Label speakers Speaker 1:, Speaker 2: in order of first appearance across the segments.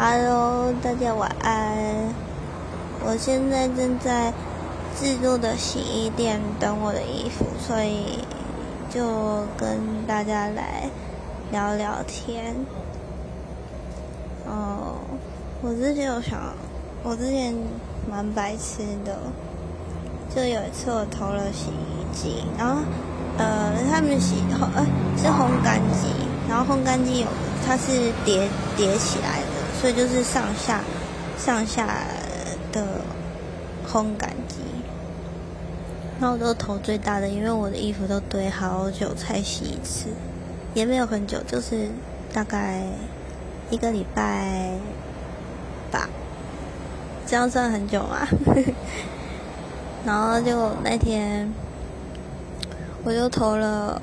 Speaker 1: Hello，大家晚安。我现在正在自助的洗衣店等我的衣服，所以就跟大家来聊聊天。哦，我之前有想，我之前蛮白痴的，就有一次我投了洗衣机，然后呃，他们洗烘呃是烘干机，然后烘干机有它是叠叠起来的。所以就是上下上下的烘干机，然后我都投最大的，因为我的衣服都堆好久才洗一次，也没有很久，就是大概一个礼拜吧，这样算很久吗？然后就那天我就投了，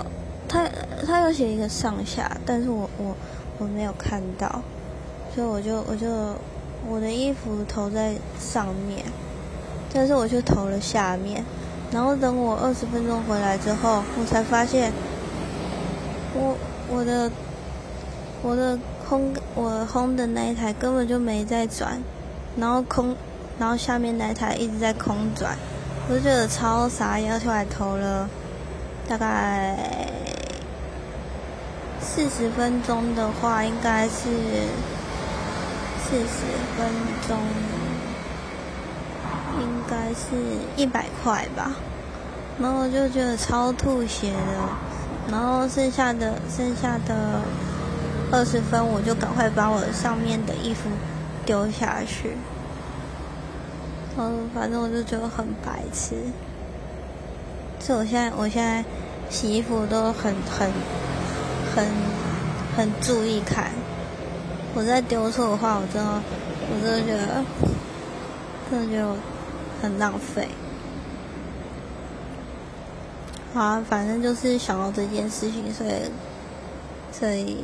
Speaker 1: 他他有写一个上下，但是我我我没有看到。所以我就我就我的衣服投在上面，但是我就投了下面，然后等我二十分钟回来之后，我才发现，我我的我的烘我烘的那一台根本就没在转，然后空然后下面那一台一直在空转，我就觉得超傻，然后出来投了大概四十分钟的话，应该是。四十分钟应该是一百块吧，然后我就觉得超吐血的，然后剩下的剩下的二十分，我就赶快把我上面的衣服丢下去。嗯，反正我就觉得很白痴，所以我现在我现在洗衣服都很很很很注意看。我再丢错的话，我真的，我真的觉得，真的觉得很浪费。好，反正就是想到这件事情，所以，所以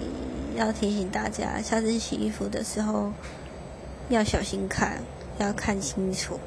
Speaker 1: 要提醒大家，下次洗衣服的时候要小心看，要看清楚。